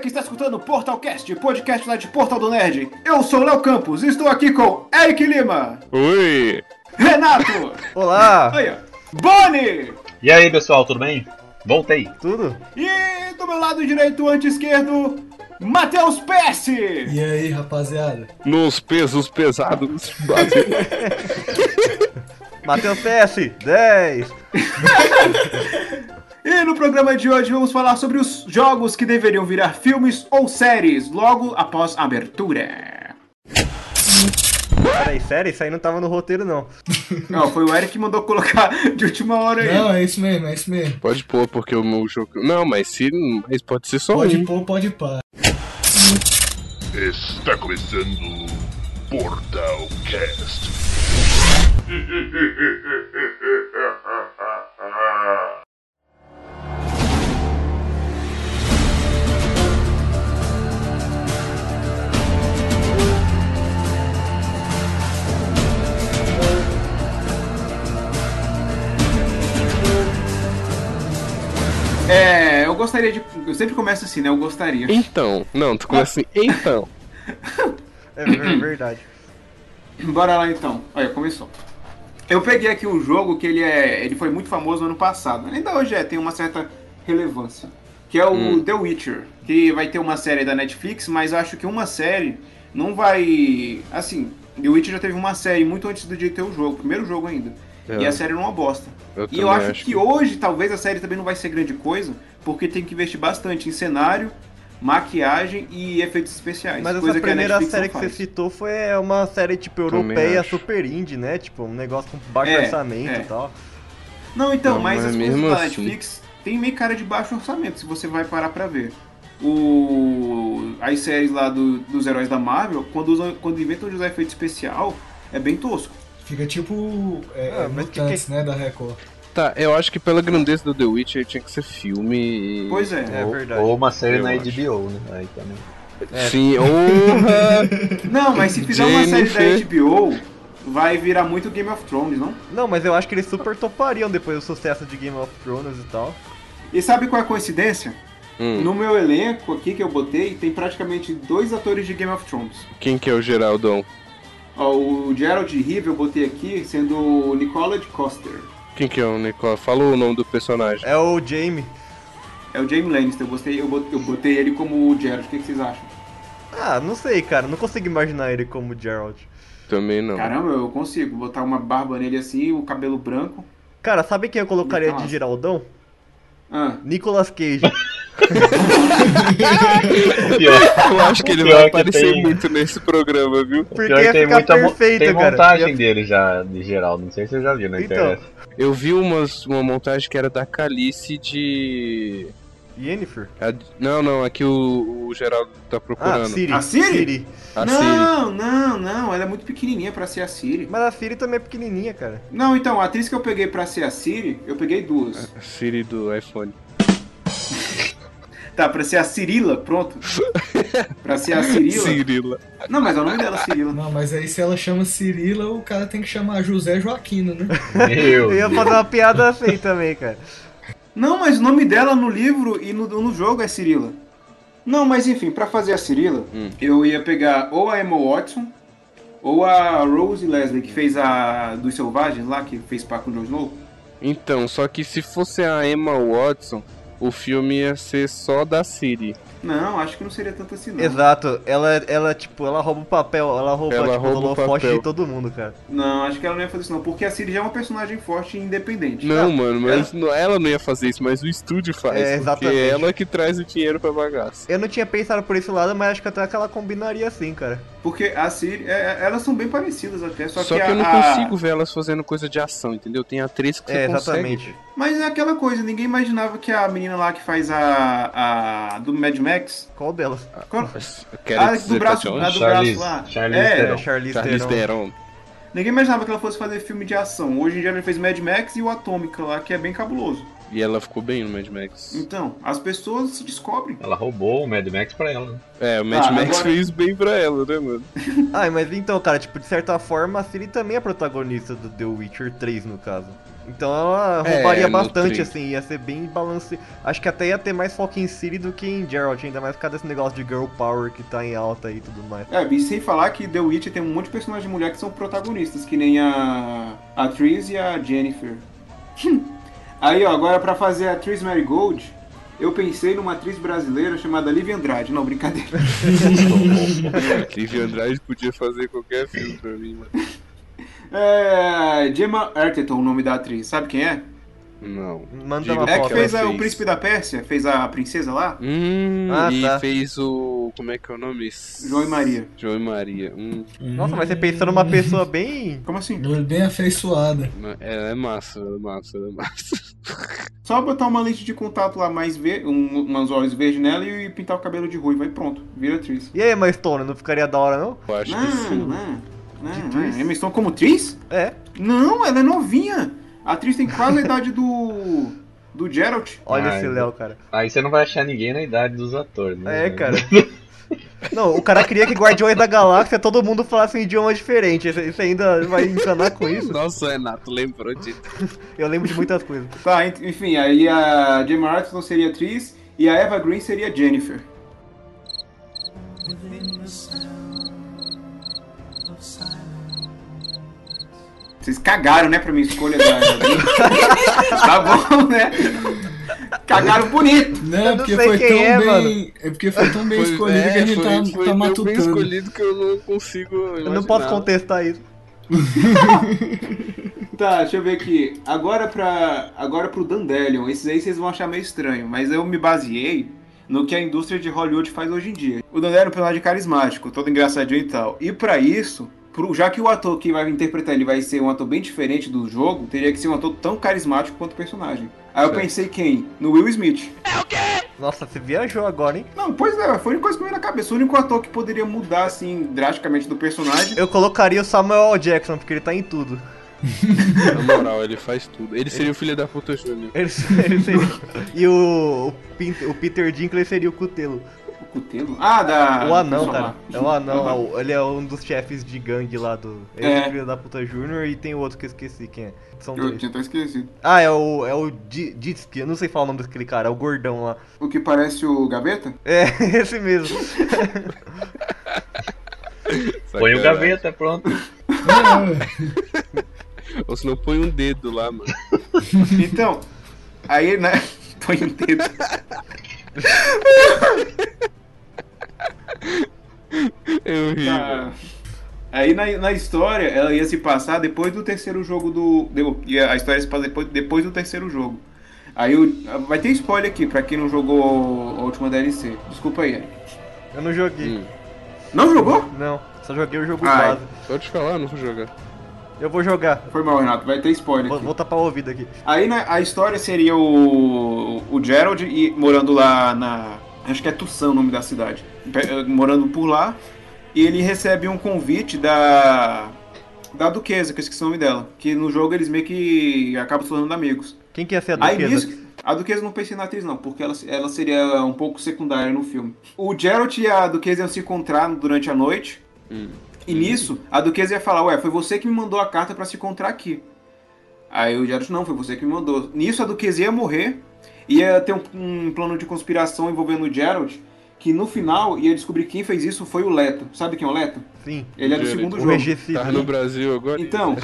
que está escutando o Portalcast, podcast lá de Portal do Nerd. Eu sou o Léo Campos e estou aqui com Eric Lima, Oi! Renato, Olá! aí, ó, Boni E aí, pessoal, tudo bem? Voltei. Tudo? e do meu lado direito, anti-esquerdo, Matheus Pesce. E aí, rapaziada? Nos pesos pesados. Matheus PS, 10! E no programa de hoje vamos falar sobre os jogos que deveriam virar filmes ou séries logo após a abertura. Peraí, sério? Isso aí não tava no roteiro, não. Não, foi o Eric que mandou colocar de última hora aí. Não, é isso mesmo, é isso mesmo. Pode pôr, porque o meu jogo. Não, mas se. Mas pode ser só Pode um. pôr, pode pá. Está começando Portal Cast. É, eu gostaria de. Eu sempre começo assim, né? Eu gostaria. Então, não, tu começa assim. Então. É ver- verdade. Bora lá então. Olha, começou. Eu peguei aqui um jogo que ele é. Ele foi muito famoso no ano passado. Ainda hoje é, tem uma certa relevância. Que é o Hum. The Witcher. Que vai ter uma série da Netflix, mas acho que uma série não vai. Assim, The Witcher já teve uma série muito antes do dia ter o jogo, o primeiro jogo ainda. É. E a série não é uma bosta. Eu E eu também acho, que hoje talvez a série também não vai ser grande coisa, porque tem que investir bastante em cenário, maquiagem e efeitos especiais. Mas coisa essa primeira Netflix série que você citou foi é, uma série, tipo, europeia, acho. super indie, né? Tipo, um negócio com baixo É, orçamento é. e tal. Não, então, Não, mas mas as coisas da assim. Netflix tem meio cara de baixo orçamento, se você vai parar pra ver. O... As séries lá do- dos heróis da Marvel, quando, usam, quando inventam de usar efeito especial, é bem tosco. Fica tipo é, Ah, é, mas que Mutantes, né, da Record. Tá, eu acho que pela grandeza do The Witcher tinha que ser filme. e- Pois é. É ou, verdade. ou uma série Eu na acho. HBO, né? Aí também. É. Sim, honra! Não, mas se fizer uma série da. HBO, vai virar muito Game of Thrones, não? Não, mas eu acho que eles super topariam depois do sucesso de Game of Thrones e tal. E sabe qual é a coincidência? Hum, No meu elenco aqui que eu botei, tem praticamente dois atores de Game of Thrones. quem que é o Geraldão? Ó, o Gerald Rive eu botei aqui sendo o Nicolas Coster. Quem que é o Nicola? Falou o nome do personagem. É o Jamie. É o Jaime Lannister, eu, gostei, eu, botei, eu botei ele como o Gerald. O que, que vocês acham? Ah, não sei, cara. Não consigo imaginar ele como Geralt. Também não. Caramba, eu consigo botar uma barba nele assim, o cabelo branco. Cara, sabe quem eu colocaria Nossa. de Geraldão? Ah, Nicolas Cage. Pior, Eu acho que ele vai aparecer tem. muito nesse programa, viu? Porque pior tem ficar muita perfeito, tem cara. montagem dele já, de geral. Não sei se você já viu na Então. internet. Eu vi umas, uma montagem que era da Calice de. Yennefer? a- não, não, aqui o, o Geraldo tá Ah, procurando. Siri. A Siri? A Siri. não, não, não, ela é muito pequenininha pra ser a Siri. Mas a Siri também é pequenininha, cara. Não, então, a atriz que eu peguei pra ser a Siri, eu peguei duas. A Siri do iPhone. Tá, pra ser a Cirila, pronto. pra ser a Cirila. Cirila. Não, mas é o nome dela, Cirila. Não, mas aí se ela chama Cirila, o cara tem que chamar José Joaquino, né? Meu Eu ia Deus. fazer uma piada assim também, cara. Não, mas o nome dela no livro e no, no jogo é Cirila. Não, mas enfim, pra fazer a Cirila, Hum. eu ia pegar ou a Emma Watson, ou a Rose Leslie, que fez a dos Selvagens lá, que fez par com o Jon Snow. Então, só que se fosse a Emma Watson, o filme ia ser só da Siri. Não, acho que não seria tanto assim, não. Exato. Ela, ela, tipo, ela rouba o papel, ela rouba, Ela tipo, rouba o o holofote papel. de todo mundo, cara. Não, acho que ela não ia fazer isso não, porque a Siri já é uma personagem forte e independente. Não, mano, mas não- ela não ia fazer isso, mas o estúdio faz. É, porque exatamente. é ela que traz o dinheiro pra bagaça. Eu não tinha pensado por esse lado, mas acho que até que ela combinaria assim, cara. Porque a Siri, é- é- elas são bem parecidas até, só, Só, que, a- eu não a- consigo ver elas fazendo coisa de ação, entendeu? Tem atriz que É, você consegue. exatamente. Mas é aquela coisa, ninguém imaginava que a menina lá que faz a, a do Mad Max... Qual delas? Qual- Ah, do braço, a do Charlize- braço lá. Charlize é, Theron. Charlize Charlize Theron. Ninguém imaginava que ela fosse fazer filme de ação. Hoje em dia ela fez Mad Max e o Atômica lá, que é bem cabuloso. E ela ficou bem no Mad Max. Então, as pessoas se descobrem. Ela roubou o Mad Max pra ela, né? É, o Mad Ah, Max agora- fez bem pra ela, né, mano? Ah, mas então, cara, tipo, de certa forma, a Siri também é protagonista do The Witcher 3, no caso. Então ela É, roubaria no bastante, 3. assim, ia ser bem balanceado. Acho que até ia ter mais foco em Siri do que em Geralt, ainda mais por causa desse negócio de girl power que tá em alta aí e tudo mais. É, e sem falar que The Witcher tem um monte de personagens de mulher que são protagonistas, que nem a, a Triss e a Jennifer. Aí, ó, agora pra fazer a Triss Marigold, eu pensei numa atriz brasileira chamada Lívia Andrade. Não, brincadeira. Liv Andrade podia fazer qualquer filme pra mim, mano. É. Gemma Arterton, o nome da atriz. Sabe quem é? Não. Manda Diga uma É que fez a- o fez. Príncipe da Pérsia, fez a princesa lá. Hum, Ah, e tá. fez o. Como é que é o nome? João e Maria. João e Maria. Hum, Nossa, mas você pensou numa pessoa bem. Como assim? É bem afeiçoada. não, ela é massa, ela é massa, ela é massa. Só botar uma lente de contato lá mais verde, um, umas olhos verdes nela e pintar o cabelo de ruivo. Aí pronto, vira atriz. E aí, mas Stone, não ficaria da hora, não? Eu acho que Não, sim. não, não, De não. Triss? Emma Stone como Tris? É. Não, ela é novinha. A atriz tem quase a idade do. do Geralt. Olha Ah, esse eu- Léo, cara. Aí você não vai achar ninguém na idade dos atores, né? É, cara. Não, o cara queria que Guardiões da Galáxia todo mundo falasse um idioma diferente. Você ainda vai encanar com isso? Nossa, Renato, lembrou de. Eu lembro de muitas coisas. Tá, enfim, aí a Gemma Arterton seria atriz e a Eva Green seria Jennifer. Vocês cagaram, né, pra minha escolha da tá bom, né? Cagaram bonito. Não, Eu é não porque sei foi quem tão é, bem. mano. É porque foi tão bem Foi- escolhido é, que a gente foi- tá, foi tá tão bem matutando. escolhido que eu não consigo. Eu não posso contestar isso. Tá, deixa eu ver aqui. Agora pra. Agora pro Dandelion. Esses aí vocês vão achar meio estranho, mas eu me baseei no que a indústria de Hollywood faz hoje em dia. O Dandelion é um personagem carismático, todo engraçadinho e tal. E pra isso, pro- já que o ator que vai interpretar ele vai ser um ator bem diferente do jogo, teria que ser um ator tão carismático quanto o personagem. Aí eu pensei quem? No Will Smith. Nossa, você viajou agora, hein? Não, pois é, foi a única coisa que me veio na cabeça. O único ator que poderia mudar, assim, drasticamente do personagem. Eu colocaria o Samuel L. Jackson, porque ele tá em tudo. Na moral, ele faz tudo. Ele seria o filho da puta Júnior. Ele, ele seria... E o, o, Pin- o Peter Dinklage seria o Cutelo. Cutelo? Ah, da. o anão, cara. lá. É o anão. O- Ele é um dos chefes de gangue lá do. Ele É. é o filho da puta Júnior e tem o outro que eu esqueci quem é. São Eu dois. tinha até esquecido. Ah, é o. É o Di- Ditsky, eu não sei falar o nome daquele cara, é o gordão lá. O que parece o Gaveta? É, esse mesmo. Põe o gaveta, pronto. É, Ou se não, põe um dedo lá, mano. Então, aí, né? Põe um dedo. Eu ri. Tá. Aí na, na história, ela ia se passar depois do terceiro jogo do. a história ia se passa depois, depois do terceiro jogo. Aí o- vai ter spoiler aqui pra quem não jogou a última DLC. Desculpa aí, Eric. Eu não joguei. Hum. Não jogou? Não, só joguei o jogo Ai. base. Pode falar, não vou jogar. Eu vou jogar. Foi mal, Renato. Vai ter spoiler Vou, aqui. vou tapar o ouvido aqui. Aí na- a história seria o, o Gerald e, morando lá na. Acho que é Tucson o nome da cidade. Morando por lá. E ele recebe um convite da. Da Duquesa, que eu esqueci o nome dela. Que no jogo eles meio que acabam se tornando amigos. Quem que ia ser a Aí duquesa? nisso. A Duquesa não pensei na atriz, não, porque ela, ela seria um pouco secundária no filme. O Geralt e a Duquesa iam se encontrar durante a noite. Hum. E nisso, a Duquesa ia falar, ué, foi você que me mandou a carta pra se encontrar aqui. Aí o Geralt, não, foi você que me mandou. Nisso, a Duquesa ia morrer, ia ter um, um plano de conspiração envolvendo o Geralt, que no final ia descobrir quem fez isso foi o Leto. Sabe quem é o Leto? Sim, Ele é do segundo o jogo. regicida. Tá no Brasil agora? Então,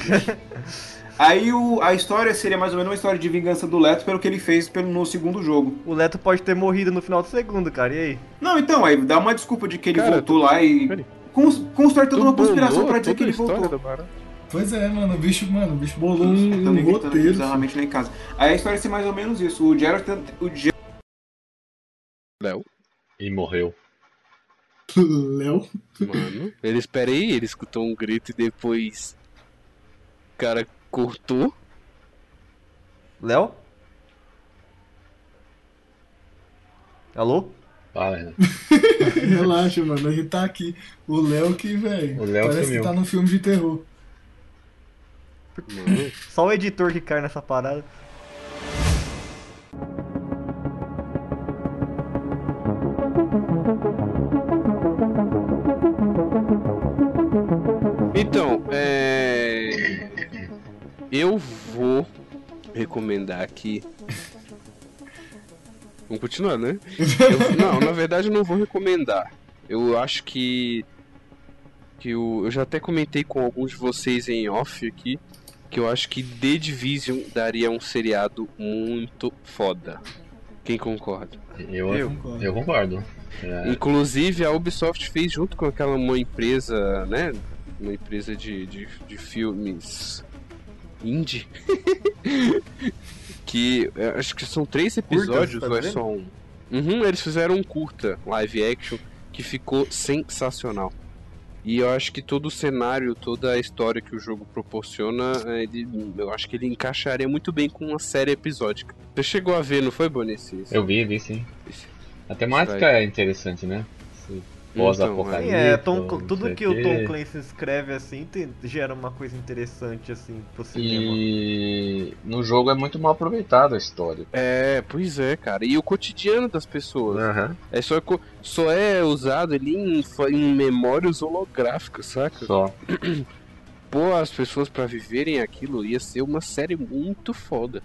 aí o, a história seria mais ou menos uma história de vingança do Leto pelo que ele fez pelo, no segundo jogo. O Leto pode ter morrido no final do segundo, cara. E aí? Não, então, aí dá uma desculpa de que ele Cara, voltou lá e peraí. cons, constrói toda Tu uma conspiração bolou pra dizer que ele voltou. Pois é, mano, o bicho, mano, o bicho bolou um, Tô um roteiro. bizarramente lá em casa. Aí a história ia ser mais ou menos isso. O Geralt, o Geralt Léo? E morreu. Léo. Mano. Ele, espera aí, ele escutou um grito e depois. O cara cortou. Léo? Alô? Fala, Renan. Relaxa, mano, a gente tá aqui. O Léo que, velho, O Léo parece sumiu. que tá num filme de terror. Mano. Só o editor que cai nessa parada. Recomendar aqui. Vamos continuar, né? Eu- não, na verdade eu não vou recomendar. Eu acho que. que o, eu já até comentei com alguns de vocês em off aqui. Que eu acho que The Division daria um seriado muito foda. Quem concorda? Eu, Eu. eu, eu concordo. É, Inclusive a Ubisoft fez junto com aquela uma empresa, né? Uma empresa de, de, de filmes indie. que é, acho que são três episódios tá ou é só um? Uhum, eles fizeram um curta live action que ficou sensacional. E eu acho que todo o cenário, toda a história que o jogo proporciona, é, ele- eu acho que ele encaixaria muito bem com uma série episódica. Você chegou a ver, não foi, Bonici? eu vi, vi sim. Esse- A temática Vai. é interessante, né? Esse Pós-apocalipse. Sim, é, Tom- não tudo que o. Tom Clancy escreve assim tem- gera uma coisa interessante assim pro cinema. E no jogo é muito mal aproveitado a história. É, pois é, cara. E o cotidiano das pessoas. Aham. É só, só é usado ali em, em memórias holográficas, saca? Só. Pô, as pessoas pra viverem aquilo ia ser uma série muito foda.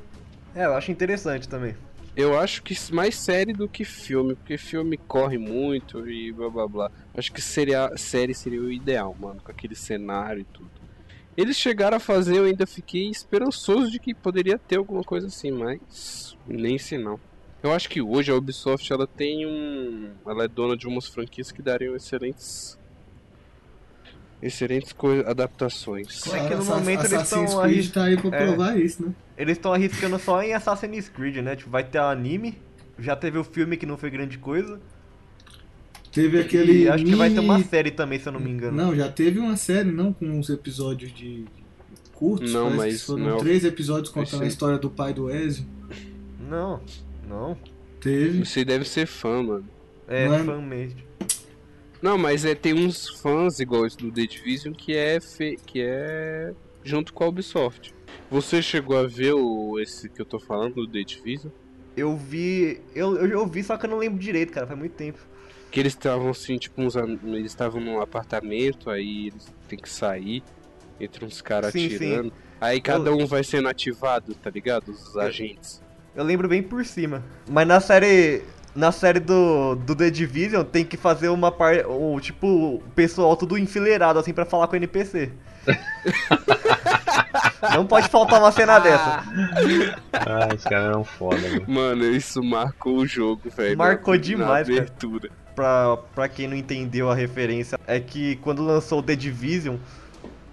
É, eu acho interessante também. Eu acho que mais série do que filme, porque filme corre muito e blá blá blá. Acho que seria, série seria o ideal, mano, com aquele cenário e tudo. Eles chegaram a fazer, eu ainda fiquei esperançoso de que poderia ter alguma coisa assim, mas nem se não. Eu acho que hoje a Ubisoft ela tem um. Ela é dona de umas franquias que dariam excelentes. Excelentes adaptações. É que no momento eles Assassin's tão Creed arris- tá aí pra é. provar isso, né? Eles estão arriscando só em Assassin's Creed, né? Tipo, vai ter anime, já teve o filme que não foi grande coisa. Teve aquele. E acho que vai ter uma mini- série também, se eu não me engano. Não, já teve uma série, não, com uns episódios de curtos. Não, mas que foram não é três episódios contando a história do pai do Ezio. Não, não. Teve. Você deve ser fã, mano. É, Não é- fã mesmo. Não, mas é, tem uns fãs iguais do The Division que é, fe... que é junto com a Ubisoft. Você chegou a ver o... esse que eu tô falando, do The Division? Eu vi. Eu, eu, eu vi, só que eu não lembro direito, cara. Faz muito tempo. Que eles estavam assim, tipo, uns, eles estavam num apartamento, aí eles têm que sair entre uns caras Sim, sim. atirando. Aí cada um vai sendo ativado, tá ligado? Os agentes. Eu lembro bem por cima. Mas na série. Na série do, do The Division tem que fazer uma parte. O, tipo, o pessoal tudo enfileirado assim pra falar com o NPC. Não pode faltar uma cena dessa. Ah, os caras eram foda, mano. Mano, isso marcou o jogo, velho. Marcou na- demais, na cara. abertura. Pra, pra quem não entendeu a referência, é que quando lançou o The Division,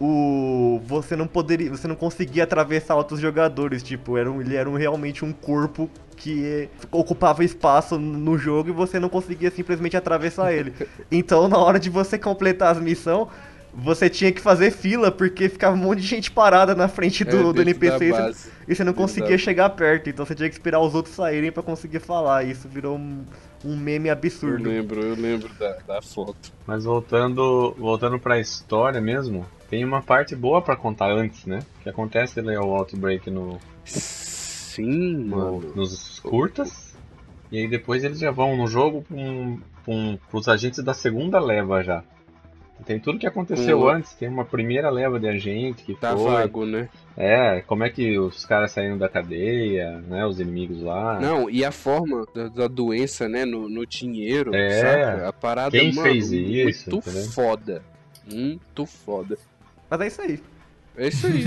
o você não poderia, você não conseguia atravessar outros jogadores, tipo, era um, ele era um, realmente um corpo que ocupava espaço no jogo e você não conseguia simplesmente atravessar ele. Então, na hora de você completar as missões, você tinha que fazer fila porque ficava um monte de gente parada na frente do, É, do NPC e você- base. e você não conseguia da- chegar perto, então você tinha que esperar os outros saírem pra conseguir falar. E isso virou um, um meme Eu absurdo. lembro, eu lembro da, da foto. Mas voltando, voltando pra história mesmo, tem uma parte boa pra contar antes, né? Que acontece ali o Outbreak no, Sim, no- mano. nos curtas. E aí depois eles já vão no jogo pra um, pros agentes da segunda leva já. Tem tudo que aconteceu Um- antes, tem uma primeira leva de agente que Tá foi. vago, né? É, como é que os caras saíram da cadeia, né? Os inimigos lá. Não, e a forma da, da doença, né, no, no dinheiro, É. saca? A parada, Quem mano, fez isso, muito entendeu? foda. Muito foda. Mas é isso aí. É isso aí.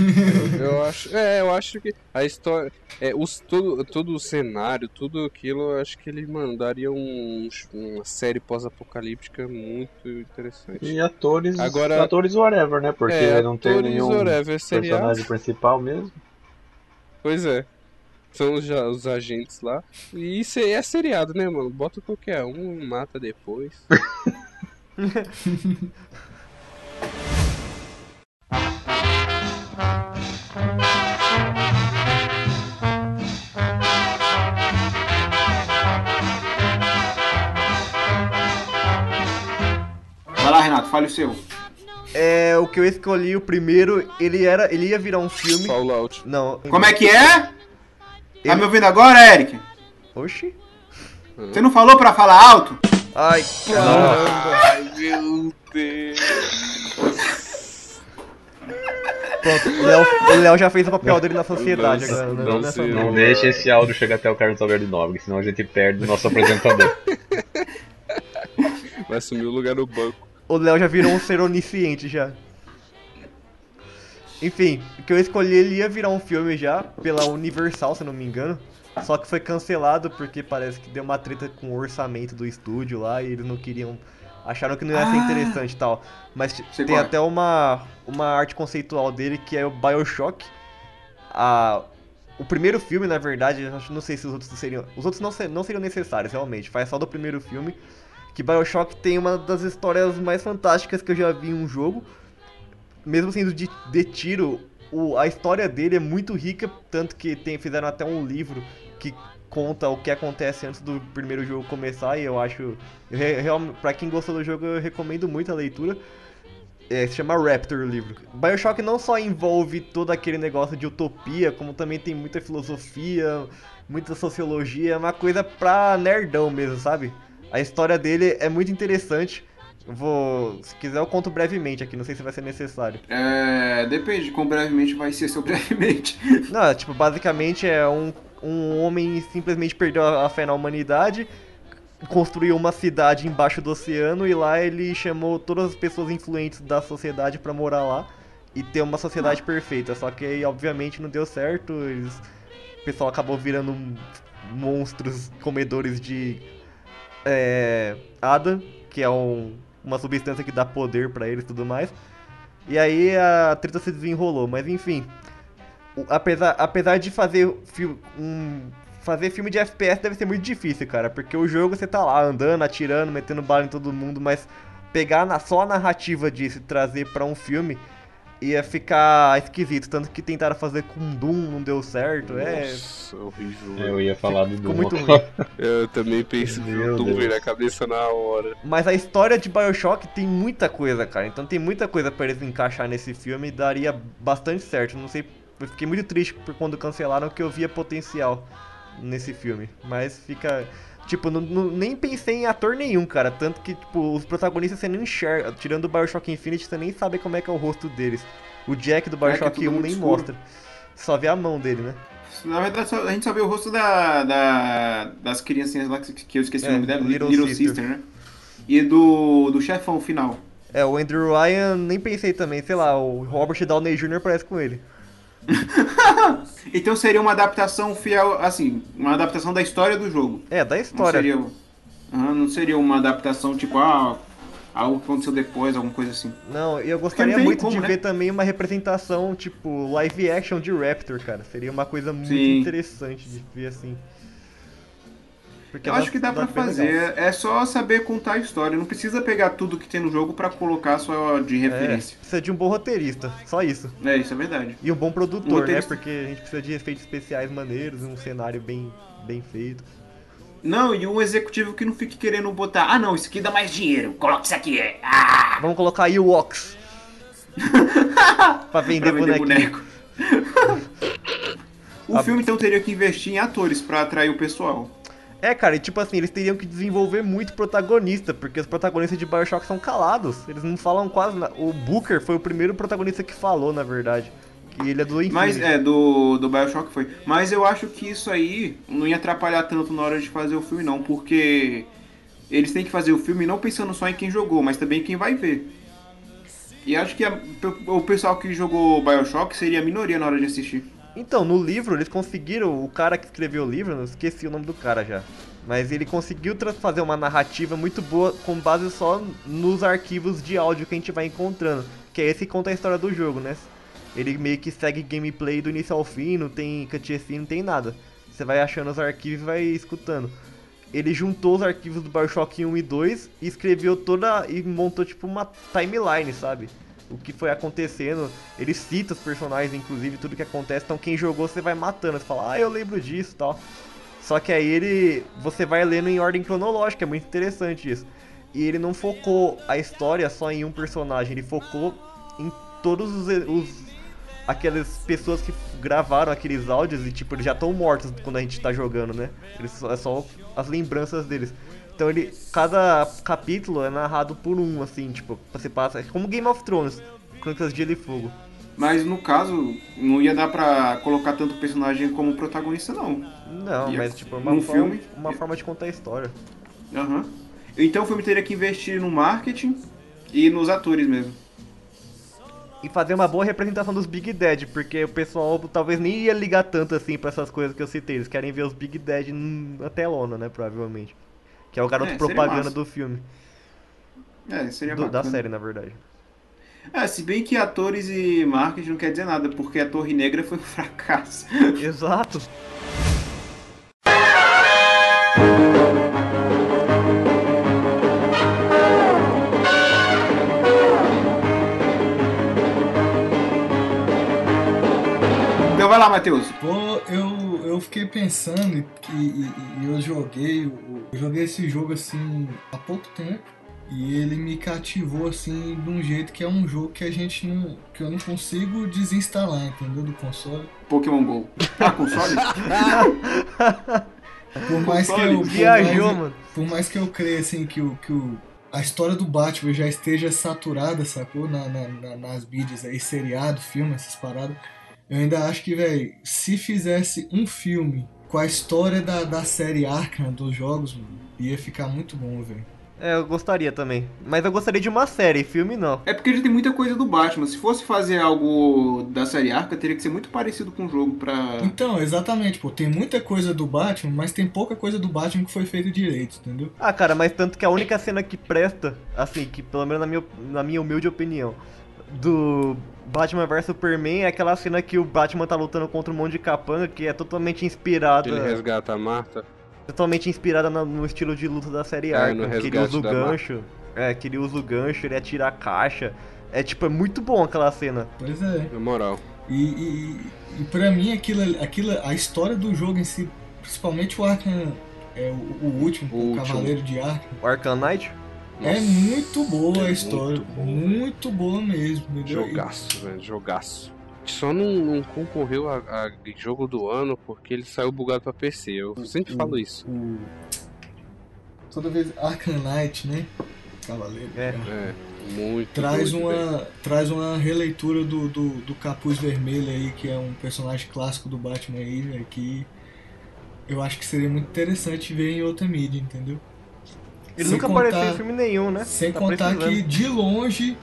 eu, eu acho, é, eu acho que a história, é, os, todo, todo o cenário, tudo aquilo, eu acho que ele mandaria um, uma série pós-apocalíptica muito interessante. E atores, Agora- atores whatever, né? Porque é, não tem nenhum whatever, seriado. personagem principal mesmo. Pois é. São os, os agentes lá. E isso aí é seriado, né, mano? Bota qualquer um, mata depois. Renato, fale o seu. É, o que eu escolhi o primeiro, ele era, ele ia virar um filme. Fallout. Não. Como é que é? Tá Ele- me ouvindo agora, Eric? Oxi. Você não falou pra falar alto? Ai, caramba. Ai, meu Deus. Pronto, o Léo, o Léo já fez o papel dele na sociedade Não, agora. né? não. Não deixe esse áudio chegar até o Carlos Alberto Nobre, senão a gente perde o nosso apresentador. Vai assumir o lugar no banco. O Léo já virou um ser onisciente já. Enfim, o que eu escolhi ele ia virar um filme já, pela Universal, se não me engano. Só que foi cancelado porque parece que deu uma treta com o orçamento do estúdio lá e eles não queriam. Acharam que não ia ser Ah! interessante e tal. Mas tem qual é. até uma, uma arte conceitual dele que é o Bioshock. A, o primeiro filme, na verdade, acho- não sei se os outros seriam. Os outros não, se- não seriam necessários, realmente. Faz só do primeiro filme. Que Bioshock tem uma das histórias mais fantásticas que eu já vi em um jogo. Mesmo sendo de, de tiro, o- a história dele é muito rica, tanto que tem, fizeram até um livro que conta o que acontece antes do primeiro jogo começar, e eu acho. Pra quem gostou do jogo, eu recomendo muito a leitura. É, se chama Raptor o livro. Bioshock não só envolve todo aquele negócio de utopia, como também tem muita filosofia, muita sociologia, é uma coisa pra nerdão mesmo, sabe? A história dele é muito interessante. Vou. Se quiser, eu conto brevemente aqui, não sei se vai ser necessário. É, depende de quão brevemente vai ser seu brevemente. Não, tipo, basicamente é um, um homem simplesmente perdeu a, a fé na humanidade, construiu uma cidade embaixo do oceano e lá ele chamou todas as pessoas influentes da sociedade pra morar lá e ter uma sociedade perfeita. Só que aí, obviamente, não deu certo, eles, o pessoal acabou virando monstros comedores de é, Ada, que é um- uma substância que dá poder pra eles e tudo mais. E aí a treta se desenrolou, mas enfim. O- apesar, apesar de fazer, fi- um, fazer filme de FPS deve ser muito difícil, cara. Porque o jogo você tá lá andando, atirando, metendo bala em todo mundo, mas pegar na, só a narrativa disso e trazer pra um filme ia ficar esquisito. Tanto que tentaram fazer com Doom, não deu certo. É. Nossa, horrível. Eu ia falar do Ficou Doom. muito ruim. Eu também pensei no. Doom na cabeça na hora. Mas a história de Bioshock tem muita coisa, cara. Então tem muita coisa pra eles encaixar nesse filme e daria bastante certo. Não sei, eu fiquei muito triste por quando cancelaram que eu via potencial nesse filme. Mas fica. Tipo, não, não- nem pensei em ator nenhum, cara. Tanto que, tipo, os protagonistas você nem enxerga. Tirando o Bioshock Infinite, você nem sabe como é que é o rosto deles. O Jack do é Bioshock tudo 1 muito nem escuro. mostra. Só vê a mão dele, né? Na verdade, a gente só vê o rosto da, da- das criancinhas lá que, que eu esqueci É, o nome dela, Little Little, Sister. Sister. né? E do, do chefão final. É, o Andrew Ryan, nem pensei também. Sei lá, o Robert Downey Jr. parece com ele. Então seria uma adaptação fiel, assim, uma adaptação da história do jogo. É, da Não história. seria, ah, não seria uma adaptação tipo, ah, algo que aconteceu depois, alguma coisa assim. Não, eu gostaria não muito como, de né? ver também uma representação, tipo, live action de Raptor, cara. Seria uma coisa muito Sim. interessante de ver assim. Porque Eu dá- acho que dá legal. fazer, é só saber contar a história, não precisa pegar tudo que tem no jogo pra colocar só de É, referência. precisa de um bom roteirista, só isso. É, isso é verdade. E um bom Um produtor, né? roteirista. Porque a gente precisa de efeitos especiais maneiros, um cenário bem, bem feito. Não, e um executivo que não fique querendo botar, ah não, isso aqui dá mais dinheiro, coloca isso aqui, é. Ah, Vamos colocar aí o Ox. pra vender, pra vender boneco. o A- filme então teria que investir em atores pra atrair o pessoal. É, cara, e tipo assim, eles teriam que desenvolver muito protagonista, porque os protagonistas de Bioshock são calados. Eles não falam quase nada. O Booker foi o primeiro protagonista que falou, na verdade. Que ele é do Infinity. Mas é, do, do Bioshock foi. Mas eu acho que isso aí não ia atrapalhar tanto na hora de fazer o filme, não, porque eles têm que fazer o filme não pensando só em quem jogou, mas também em quem vai ver. E acho que a- o pessoal que jogou Bioshock seria a minoria na hora de assistir. Então, no livro, eles conseguiram. O cara que escreveu o livro, eu esqueci o nome do cara já. Mas ele conseguiu fazer uma narrativa muito boa com base só nos arquivos de áudio que a gente vai encontrando. Que é esse que conta a história do jogo, né? Ele meio que segue gameplay do início ao fim, não tem cutscene, não tem nada. Você vai achando os arquivos e vai escutando. Ele juntou os arquivos do Bioshock 1 e 2 e escreveu toda. e montou tipo uma timeline, sabe? O que foi acontecendo. Ele cita os personagens, inclusive, tudo que acontece. Então quem jogou você vai matando. Você fala, ah, eu lembro disso tal. Só que aí ele. Você vai lendo em ordem cronológica, é muito interessante isso. E ele não focou a história só em um personagem, ele focou em todos os. os aquelas pessoas que gravaram aqueles áudios e tipo, eles já estão mortos quando a gente tá jogando, né? Eles é só as lembranças deles. Então ele. Cada capítulo é narrado por um, assim, tipo, você passa. É como Game of Thrones, Crônicas de Gelo e Fogo. Mas no caso, não ia dar pra colocar tanto personagem como protagonista, não. Não, E mas tipo, é uma, forma, filme- uma forma de contar a história. Aham. Então o filme teria que investir no marketing e nos atores mesmo. E fazer uma boa representação dos Big Dead, porque o pessoal talvez nem ia ligar tanto assim pra essas coisas que eu citei. Eles querem ver os Big Dead na telona, né, provavelmente. Que é o garoto É, propaganda massa. do filme. É, seria Do- da série, na verdade. É, se bem que atores e marketing não quer dizer nada, porque a Torre Negra foi um fracasso. Exato. Então vai lá, Matheus. Pô, eu, eu fiquei pensando e, e- e eu joguei, o- eu joguei esse jogo assim há pouco tempo e ele me cativou assim de um jeito que é um jogo que a gente não, que eu não consigo desinstalar, entendeu, do console. Pokémon GO. Ah, console? Por mais que Console, eu por Viajou, mais- mano. Por mais que eu creia assim que o, que o a história do Batman já esteja saturada, sacou? Na, na- na- nas mídias aí, seriado, filme, essas paradas. Eu ainda acho que, velho, se fizesse um filme com a história da, da série Arkham dos jogos, mano, ia ficar muito bom, velho. É, eu gostaria também. Mas eu gostaria de uma série, filme não. É porque já tem muita coisa do Batman. Se fosse fazer algo da série Arca, teria que ser muito parecido com o jogo pra. Então, exatamente, pô, tem muita coisa do Batman, mas tem pouca coisa do Batman que foi feita direito, entendeu? Ah, cara, mas tanto que a única cena que presta, assim, que pelo menos na minha, na minha humilde opinião, do Batman vs Superman é aquela cena que o Batman tá lutando contra um monte de capanga que é totalmente inspirada. Ele resgata a Marta. Totalmente inspirada na- no estilo de luta da série É, Arkham. no que ele resgate usa o gancho. É, que ele usa o gancho, ele atira a caixa. É tipo, é muito bom aquela cena. Pois é. Na moral. E, e, e pra mim, aquilo, aquilo, a história do jogo em si, principalmente o Arkham, é, o, o último, O o, último. Cavaleiro de Arkham, O Arkham Knight? É muito boa é a história. muito boa, Muito boa mesmo, entendeu? Jogaço, velho, jogaço. Só não, não concorreu a, a jogo do ano porque ele saiu bugado pra PC. Eu sempre falo isso. O, toda vez Arkham Knight, né? Cavaleiro. É. Arkham. É, muito Traz uma, traz uma releitura do, do, do Capuz Vermelho aí, que é um personagem clássico do Batman aí, velho, que eu acho que seria muito interessante ver em outra mídia, entendeu? Ele Sem nunca contar- apareceu em filme nenhum, né? Sem Tá contar que de longe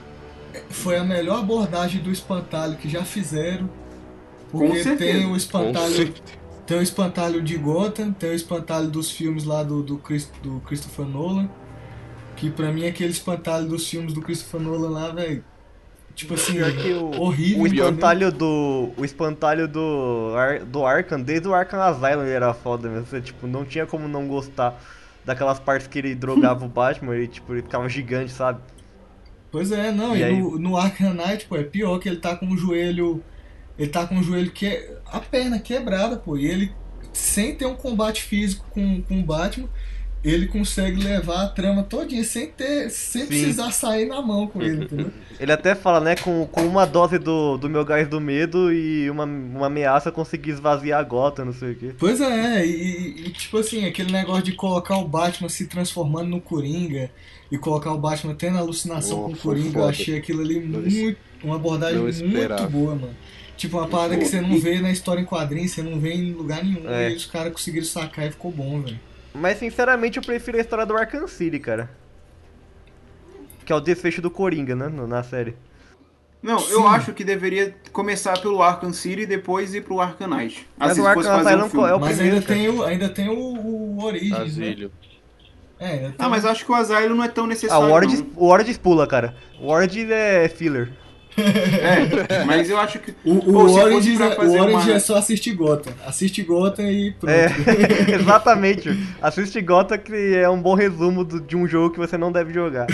foi a melhor abordagem do espantalho que já fizeram. Porque tem o espantalho, tem o espantalho de Gotham, tem o espantalho dos filmes lá do, do, Chris- do Christopher Nolan. Que pra mim aquele espantalho dos filmes do Christopher Nolan lá, velho. Tipo assim, o- horrível. O espantalho do. O espantalho do. Ar- do Arkham, desde o Arkham Asylum ele era foda mesmo. Você, tipo, não tinha como não gostar daquelas partes que ele drogava o Batman e tipo, ele ficava gigante, sabe? Pois é, não, E e, aí? no, no Arkham Knight, pô, é pior que ele tá com o joelho. Ele tá com o joelho que a perna quebrada, pô. E ele, sem ter um combate físico com, com o Batman, ele consegue levar a trama todinha sem ter. sem Sim. precisar sair na mão com ele, entendeu? Ele até fala, né, com, com uma dose do, do meu gás do medo e uma, uma ameaça eu consegui esvaziar a gota, não sei o quê. Pois é, e, e, tipo assim, aquele negócio de colocar o Batman se transformando no Coringa e colocar o Batman tendo alucinação Oh, com o Coringa, eu foda. achei aquilo ali Não muito. Uma abordagem muito boa, mano. Tipo, uma parada que você não vê na história em quadrinhos, você não vê em lugar nenhum. É. E os caras conseguiram sacar e ficou bom, velho. Mas sinceramente eu prefiro a história do Arkham City, cara. Que é o desfecho do Coringa, né, no- na série. Não, eu acho que deveria começar pelo Arkham City e depois ir pro Arkham Knight. Mas Assim, o Arkham fazer um Asylum filme. é o Mas primeiro, ainda cara. tem, o, ainda tem o, o Origins, né? Asílio. É, ainda tem Ah, mas eu acho que o Asylum não é tão Ah, necessário. o Origins, não. o Origins pula, cara. O Origins é filler. É, mas eu acho que. O, o Pô, Orange, é, o Orange uma- é só assistir Gotham. Assiste Gotham e pronto. É, exatamente. Assiste Gota que é um bom resumo do- de um jogo que você não deve jogar.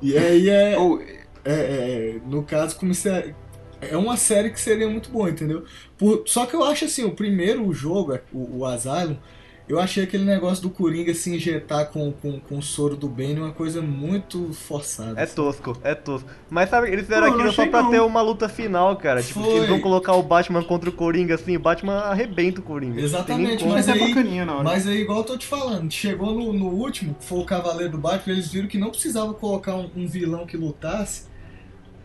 E aí é, é, é, no caso, como se é, é uma série que seria muito boa, entendeu? Por- só que eu acho assim, o primeiro jogo, o, o Asylum, eu achei aquele negócio do Coringa se injetar com, com, com o soro do Bane uma coisa muito forçada. É assim. tosco, é tosco. Mas sabe, eles fizeram Pô, aquilo só pra não. ter uma luta final, cara. Tipo, Foi. eles vão colocar o Batman contra o Coringa assim, o Batman arrebenta o Coringa. Exatamente, mas é bacaninha na hora. Mas aí, igual eu tô te falando, chegou no, no último, que foi o Cavaleiro do Batman, eles viram que não precisava colocar um, um vilão que lutasse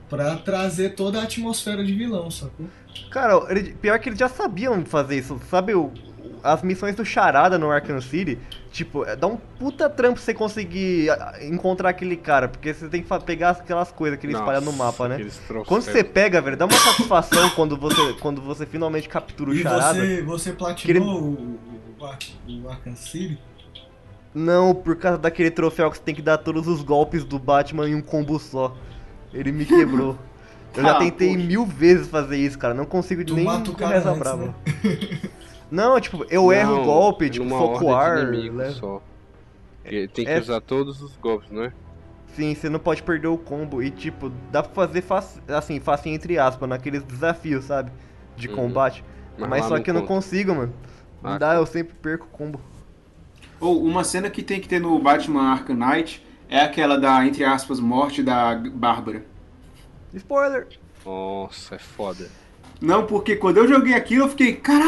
pra trazer toda a atmosfera de vilão, sacou? Cara, ele- pior que eles já sabiam fazer isso. Sabe o, as missões do Charada no Arkham City? Tipo, é- dá um puta trampo você conseguir encontrar aquele cara, porque você tem que pegar aquelas coisas que ele espalha no mapa, né? Quando você pega, velho, dá uma satisfação quando você, quando você finalmente captura o E Charada. você, você platinou o, o, o, Ar- o Arkham City? Não, por causa daquele troféu que você tem que dar todos os golpes do Batman em um combo só. Ele me quebrou. Eu já Ah, tentei poxa. mil vezes fazer isso, cara. Não consigo Tu nem mata o cara antes, brava. né? Não, tipo, eu erro o Não, golpe, é tipo, numa foco ordem de ar. inimigo né? só. Tem que É- usar todos os golpes, não é? Sim, você não pode perder o combo. E, tipo, dá pra fazer faci- assim, fácil entre aspas, naqueles desafios, sabe? De Uhum. combate. Mas, lá só que eu não consigo, mano. Não Ah, dá, eu sempre perco o combo. Ou uma cena que tem que ter no Batman Arkham Knight é aquela da, entre aspas, morte da Bárbara. Spoiler! Nossa, é foda. Não, porque quando eu joguei aquilo eu fiquei, caralho,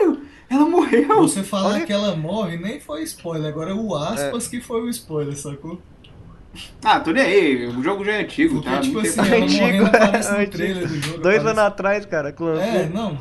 velho, ela morreu. Você falar Olha- que ela morre nem foi spoiler, agora é o aspas É. que foi o spoiler, sacou? Ah, tô nem aí, o jogo já é antigo, Porque, tá? tipo assim, Antigo, morrendo no antigo. trailer do jogo. Dois aparece- anos atrás, cara, lançou. É, não.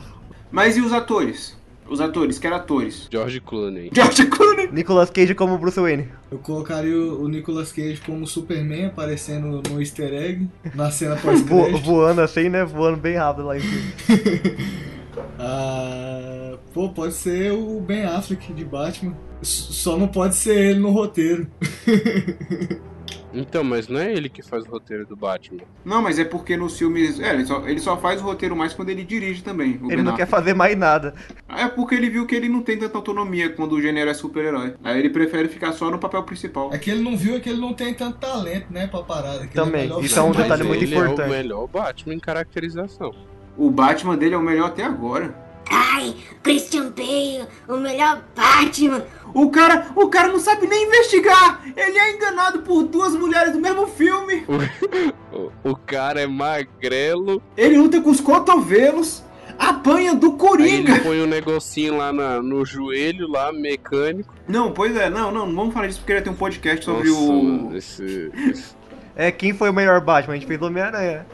Mas e os atores? Os atores, quero atores. George Clooney. George Clooney. Nicolas Cage como Bruce Wayne. Eu colocaria o o Nicolas Cage como Superman aparecendo no easter egg, na cena pós Vo- voando assim, né? Voando bem rápido lá em cima. Ah, pô, pode ser o Ben Affleck de Batman. S- Só não pode ser ele no roteiro. Então, mas não é ele que faz o roteiro do Batman. Não, mas é porque nos filmes. É, ele só, ele só faz o roteiro mais quando ele dirige também. o Ele Ben não quer fazer mais nada. É porque ele viu que ele não tem tanta autonomia quando o gênero é super-herói. Aí ele prefere ficar só no papel principal. É que ele não viu é que ele não tem tanto talento, né, pra parada. que Também, ele melhor isso é um detalhe ele. muito ele importante. é o melhor Batman em caracterização. O Batman dele é o melhor até agora. Ai, Christian Bale, o melhor Batman. O cara, o cara não sabe nem investigar. Ele é enganado por duas mulheres do mesmo filme. O, o cara é magrelo, Ele luta com os cotovelos, apanha do aí ele Coringa. põe um negocinho lá na- no joelho, lá, mecânico. Não, pois é, não, não, não vamos falar disso porque ele tem um podcast sobre Nossa, o. esse, esse- É, quem foi o melhor Batman? A gente fez o Homem-Aranha.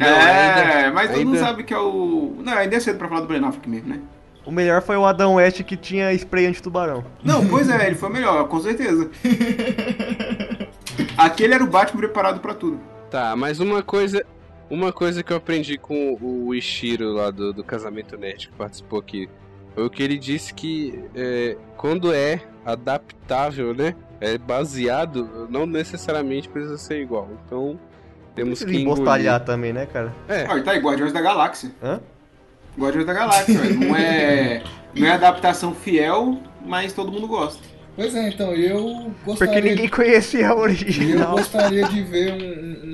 Não, é, ainda- mas todo mundo ainda- sabe que é o. Não, ainda é cedo pra falar do Ben Affleck mesmo, né? O melhor foi o Adam West que tinha spray anti-tubarão. Não, pois é, ele foi o melhor, com certeza. Aquele era o Batman preparado pra tudo. Tá, mas uma coisa. Uma coisa que eu aprendi com o Ishiro lá do, do Casamento Nerd que participou aqui foi o que ele disse que é, quando é adaptável, né? É baseado, não necessariamente precisa ser igual. Então temos que embostalhar também, né, cara? É, Olha, tá aí, Guardiões da Galáxia. Hã? Guardiões da Galáxia, velho. Não é. Não é adaptação fiel, mas todo mundo gosta. Pois é, então, eu Porque gostaria... ninguém conhecia a E eu original. gostaria de ver um,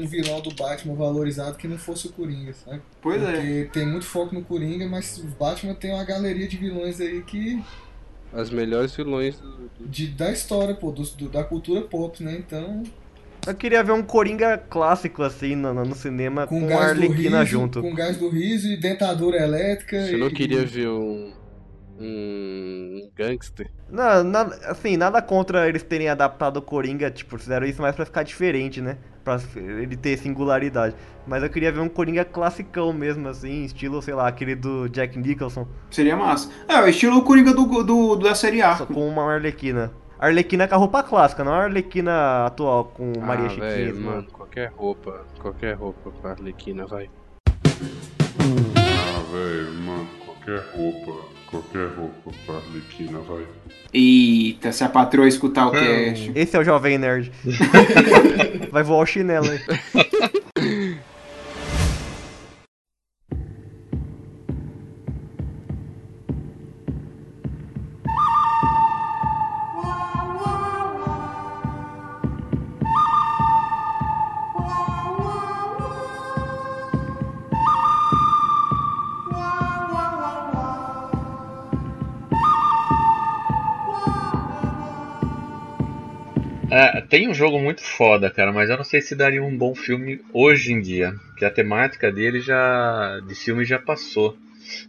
um- um vilão do Batman valorizado que não fosse o Coringa, sabe? Pois é. Porque tem muito foco no Coringa, mas o Batman tem uma galeria de vilões aí que. as melhores vilões De, da história, pô, do- do- da cultura pop, né? Então. Eu queria ver um Coringa clássico assim no, no cinema com, a do Arlequina riso, junto. Com gás do riso e dentadura elétrica. Você não e- queria ver um. Um gangster? Não, nada, assim, nada contra eles terem adaptado o Coringa, tipo, fizeram isso mais pra ficar diferente, né? Pra ele ter singularidade. Mas eu queria ver um Coringa classicão mesmo, assim, estilo, sei lá, aquele do Jack Nicholson, Seria massa. É, o estilo Coringa do, do, da série A. só com uma Arlequina. Arlequina com a roupa clássica, não a Arlequina atual com Maria ah, Chiquinha. velho, assim, mano, qualquer roupa, qualquer roupa pra Arlequina, vai. Ah, velho, mano, qualquer roupa, qualquer roupa pra Arlequina, vai. Eita, se a patroa escutar o cast. Esse é o Jovem Nerd. Vai voar o chinelo aí. tem um jogo muito foda, cara, mas eu não sei se daria um bom filme hoje em dia. Que a temática dele já. de filme já passou.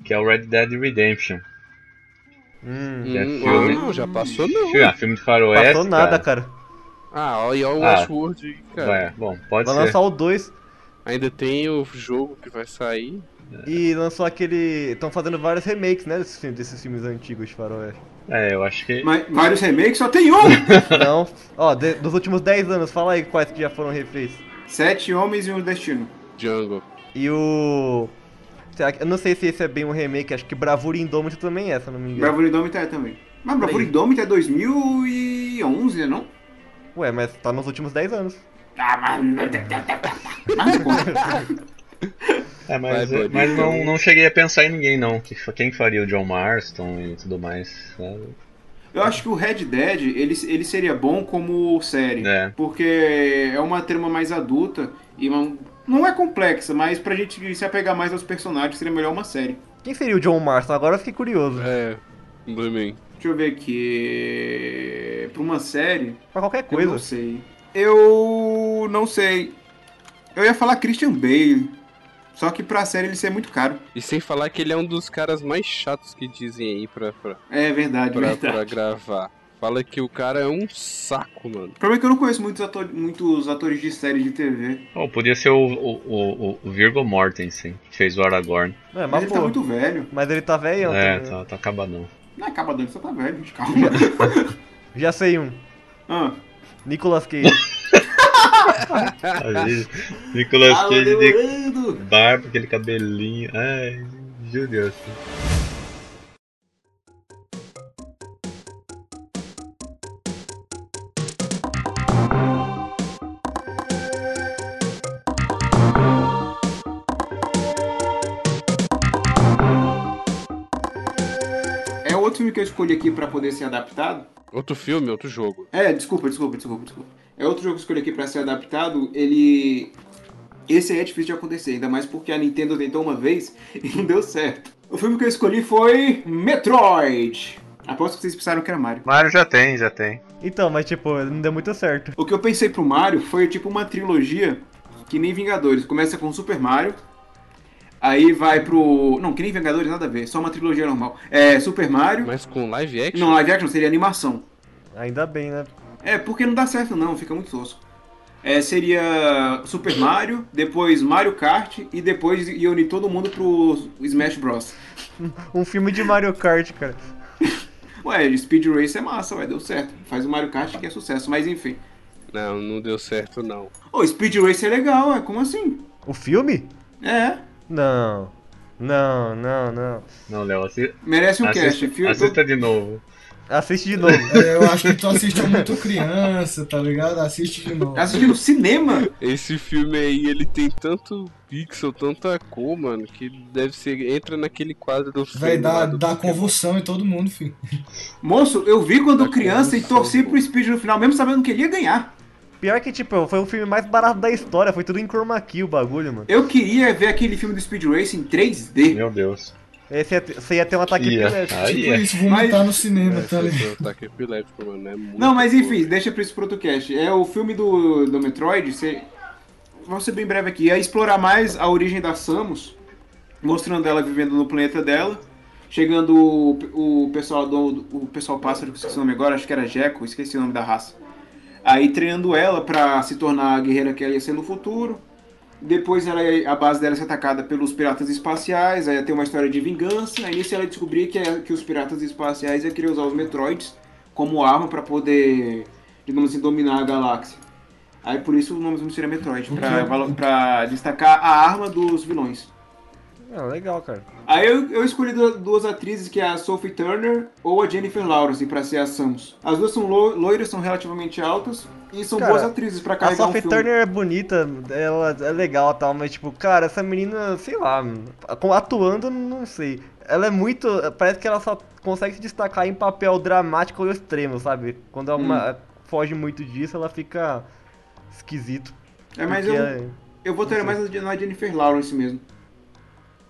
Que é o Red Dead Redemption. Hum, Que é Hum, filme. não, já passou não. Ah, filme de faroeste. passou nada, cara. cara. Ah, olha o Ah, Westworld, cara. É, bom, pode Vai ser. lançar o 2. Ainda tem o jogo que vai sair. E lançou aquele. Estão fazendo vários remakes, né? Desses, filmes- desses filmes antigos de faroeste. É, eu acho que. Mas vários remakes, só tem um! Não. Ó, de- dos últimos 10 anos, fala aí quais que já foram refeitos. Sete homens e um destino. Jungle. E o. será que- Eu não sei se esse é bem um remake, acho que Bravura Indômita também é, se não me engano. Bravura Indômita é também. Mas Bravura. Indômita é 2011, né, não? Ué, mas tá nos últimos 10 anos. Ah, mas... É, mas, Vai, mas não, não cheguei a pensar em ninguém, não. Que, quem faria o John Marston e tudo mais. né? Eu acho que o Red Dead, ele, ele seria bom como série. É. Porque é uma trama mais adulta e uma- não é complexa, mas pra gente se apegar mais aos personagens seria melhor uma série. Quem seria o John Marston? Agora eu fiquei curioso. É, também. Deixa eu ver aqui. Pra uma série, Pra qualquer eu não coisa. sei. Eu não sei. Eu ia falar Christian Bale. Só que pra série ele ser muito caro. E sem falar que ele é um dos caras mais chatos que dizem aí pra, pra, É verdade, pra, verdade. pra gravar. Fala que o cara é um saco, mano. O problema é que eu não conheço muitos, ator- muitos atores de série de TV. Oh, podia ser o, o, o, o Virgo Mortensen, que fez o Aragorn. É, Mas mas ele pô, tá muito velho. mas ele tá velhão É, tá, tá acabadão. Não é acaba dando, você tá velho, gente. Calma. Já sei um. ah. Nicolas Cage. Nicolas Cage de barba, aquele cabelinho. Ai, Júlio. É outro filme que eu escolhi aqui pra poder ser adaptado. Outro filme, outro jogo. É, desculpa, desculpa, desculpa, desculpa. É outro jogo que eu escolhi aqui pra ser adaptado. Ele. Esse aí é difícil de acontecer, ainda mais porque a Nintendo tentou uma vez e não deu certo. O filme que eu escolhi foi Metroid. Aposto que vocês pensaram que era Mario. Mario já tem, já tem. Então, mas tipo, não deu muito certo. O que eu pensei pro Mario foi tipo uma trilogia que nem Vingadores. Começa com Super Mario, aí vai pro. Não, que nem Vingadores, nada a ver, só uma trilogia normal. É Super Mario. Mas com live action? Não, live action seria animação. Ainda bem, né? É, porque não dá certo não, fica muito tosco. É, seria Super Mario, depois Mario Kart e depois ia unir todo mundo pro Smash Bros. Um filme de Mario Kart, cara. Ué, Speed Race é massa, ué, deu certo. Faz o Mario Kart que é sucesso, mas enfim. Não, não deu certo, não. Ô, Speed Race é legal, ué, como assim? O filme? É, Não. Não, não, não. Não, Léo, assi merece um cast. assista, Filme, assista de novo. Assiste de novo. É, eu acho que tu assistiu muito criança, tá ligado? Assiste de novo. Assistindo cinema? Esse filme aí, ele tem tanto pixel, tanta cor, mano, que deve ser. Entra naquele quadro do filme. Vai dar, Pokémon. convulsão em todo mundo, filho. Moço, eu vi quando criança e com torci pro Speed no final, mesmo sabendo que ele ia ganhar. Pior que, tipo, foi o filme mais barato da história. Foi tudo em chroma key o bagulho, mano. Eu queria ver aquele filme do Speed Race em 3D. Meu Deus. Esse ia ter- você ia ter um ataque Ia. epilético. Aí Tipo é. isso, vomitar Mas- no cinema, É, tá ligado? ataque epilético, mano, é muito Não, mas enfim, deixa pra isso pro outro cast. É o filme do, do Metroid, você... vou ser bem breve aqui, é explorar mais a origem da Samus, mostrando ela vivendo no planeta dela, chegando o, o pessoal do o pessoal pássaro, que esqueci o nome agora, acho que era Jeco, esqueci o nome da raça. Aí treinando ela pra se tornar a guerreira que ela ia ser no futuro. Depois ela, a base dela é atacada pelos piratas espaciais, aí ter uma história de vingança. Aí nisso ela descobrir que, que os piratas espaciais iam querer usar os Metroids como arma pra poder, digamos assim, dominar a galáxia. Aí por isso o nome do filme seria Metroid, pra, pra destacar a arma dos vilões. Ah, legal, cara. Aí eu, eu escolhi du- duas atrizes, que é a Sophie Turner ou a Jennifer Lawrence, pra ser a Samus. As duas são lo- loiras, são relativamente altas e são Cara, boas atrizes pra A carregar um Sophie. Turner é bonita, ela é legal e tal, mas tipo, cara, essa menina, sei lá, atuando, não sei. Ela é muito. Parece que ela só consegue se destacar em papel dramático ou extremo, sabe? Quando alguma Hum. foge muito disso, ela fica esquisito. É, mas eu, é- eu votaria mais na Jennifer Lawrence mesmo.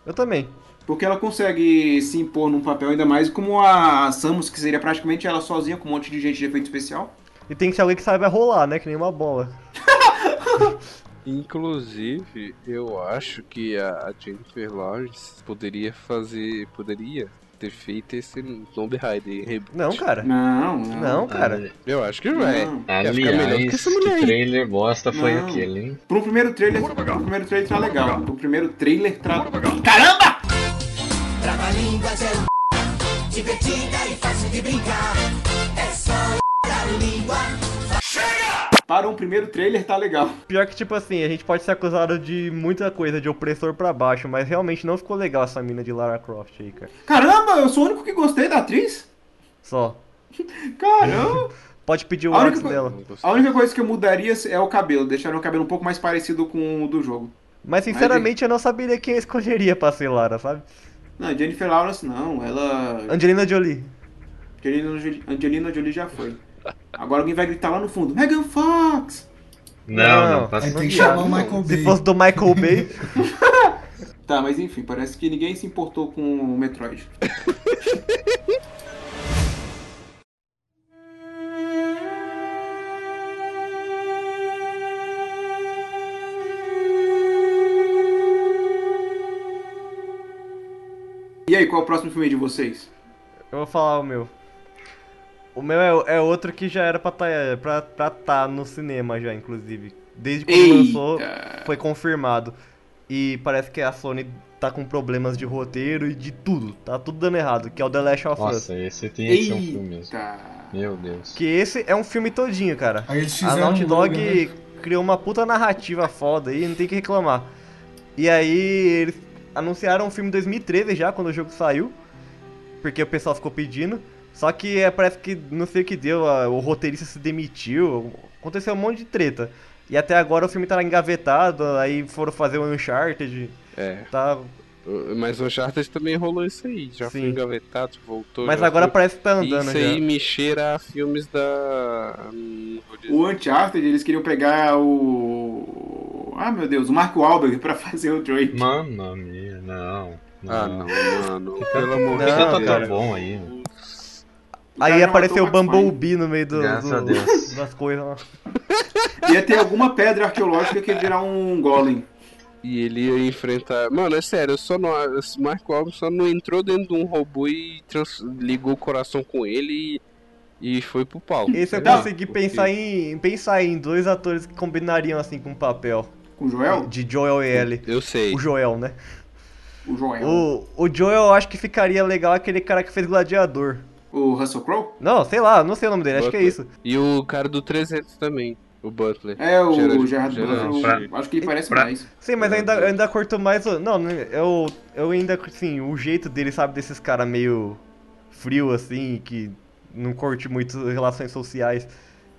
Eu também. Porque ela consegue se impor num papel ainda mais como a Samus, que seria praticamente ela sozinha com um monte de gente de efeito especial. E tem que ser alguém que saiba rolar, né? Que nem uma bola. Inclusive, eu acho que a a Jennifer Lawrence poderia fazer. Poderia ter feito esse Tomb Raider reboot. Não, cara. Não, não. Não, cara. Ali- Eu acho que vai. Não. Ia ficar melhor que Aliás, essa mulher que trailer bosta foi Não. aquele, hein? Pro primeiro trailer, pro primeiro trailer tá legal. Pro primeiro trailer tá. Caramba! Trava-línguas é divertida e fácil de brincar. Para um primeiro trailer tá legal. Pior que, tipo assim, a gente pode ser acusado de muita coisa, de opressor pra baixo, mas realmente não ficou legal essa mina de Lara Croft aí, cara. Caramba, eu sou o único que gostei da atriz? Só. Caramba! Pode pedir o A única WhatsApp co- dela. A única coisa que eu mudaria é o cabelo, deixaria o cabelo um pouco mais parecido com o do jogo. Mas sinceramente eu não saberia quem eu escolheria pra ser Lara, sabe? Não, Jennifer Lawrence não, ela. Angelina Jolie. Angelina Jolie, Angelina Jolie já foi. Agora alguém vai gritar lá no fundo: Megan Fox! Não, não, Não, passa Aí tem que chamar o Michael Se Bay. fosse do Michael Bay. Tá, mas enfim, parece que ninguém se importou com o Metroid. E aí, qual é o próximo filme de vocês? Eu vou falar o meu. O meu é, é outro que já era pra tá, pra, pra tá no cinema já, inclusive. Desde quando Eita! lançou, foi confirmado. E parece que a Sony tá com problemas de roteiro e de tudo. Tá tudo dando errado, que é o The Last of Us. Nossa, esse tinha que ser um filme mesmo. Meu Deus. Que esse é um filme todinho, cara. A Naughty um Dog né? criou uma puta narrativa foda aí, não tem que reclamar. E aí eles anunciaram um filme em 2013 já, quando o jogo saiu. Porque o pessoal ficou pedindo. Só que é, parece que não sei o que deu, a- o roteirista se demitiu, aconteceu um monte de treta. E até agora o filme tá engavetado, aí foram fazer o Uncharted, É. tá... Mas o Uncharted também rolou isso aí. Já Sim. foi engavetado, voltou. Mas agora foi. parece que tá andando Isso já. aí me cheira a filmes da. hum, O Uncharted, eles queriam pegar o. Ah, meu Deus, o Mark Wahlberg pra fazer o Drake. Mamma mia, não. não. Ah, não, mano. Pelo amor de Tá Deus. cara. bom aí. O cara Aí apareceu o Bumblebee no meio do, do- a Deus. das coisas lá. Ia ter alguma pedra arqueológica que ia virar um golem. E ele ia enfrentar. Mano, é sério, eu só não. Esse Mark Wahlberg só não entrou dentro de um robô e trans- ligou o coração com ele e, e foi pro palco. Esse eu Não, consegui porque- pensar em pensar em dois atores que combinariam assim com o papel Com o Joel? de Joel e Ellie. Eu sei. O Joel, né? O Joel. O, o Joel eu acho que ficaria legal aquele cara que fez Gladiador. O Russell Crowe? Não, sei lá, não sei o nome dele, acho que é Butler. isso. E o cara do 300 também, o Butler. É, o Gerard- Gerard, Gerard Butler. Pra- Acho que ele parece pra- mais. Sim, mas eu ainda, eu ainda curto mais o. Não, né, eu, eu ainda, assim, o jeito dele, sabe, desses caras meio frio, assim, que não curte muito relações sociais,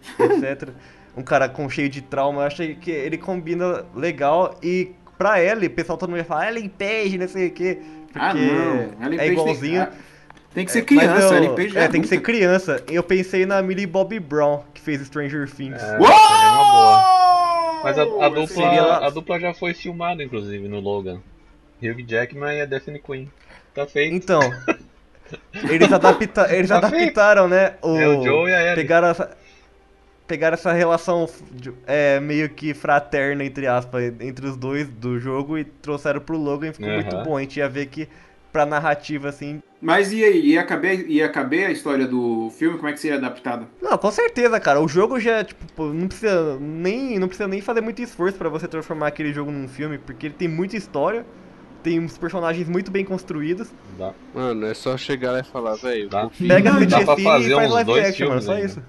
etc. um cara com cheio de trauma, eu achei que ele combina legal e pra Ellie, o pessoal todo mundo vai falar, Ellen Page, não sei o quê, porque Ah, não. Ellen é Page igualzinho. Tem, ah, tem que ser Mas criança, eu- já É, tem que ser criança. Eu pensei na Millie Bobby Brown, que fez Stranger Things. É, Uou! seria uma boa. Mas a, a dupla, Seria a dupla já foi filmada, inclusive, no Logan. Hugh Jackman e a Daphne Quinn. Tá feito. Então, eles, adapta eles Tá adaptaram, né? O, É o Joe e a Ellie. pegaram essa, pegaram essa relação é, meio que fraterna, entre aspas, entre os dois do jogo e trouxeram pro Logan e ficou muito Aham. bom. A gente ia ver que pra narrativa, assim. Mas e aí? Ia caber, ia caber a história do filme? Como é que seria adaptada? Não, com certeza, cara. O jogo já, tipo, não precisa nem, não precisa nem fazer muito esforço pra você transformar aquele jogo num filme, porque ele tem muita história, tem uns personagens muito bem construídos. Dá. Mano, é só chegar lá e falar, velho. Pega a Cine e faz live dois action, mano. filmes Só ainda. isso.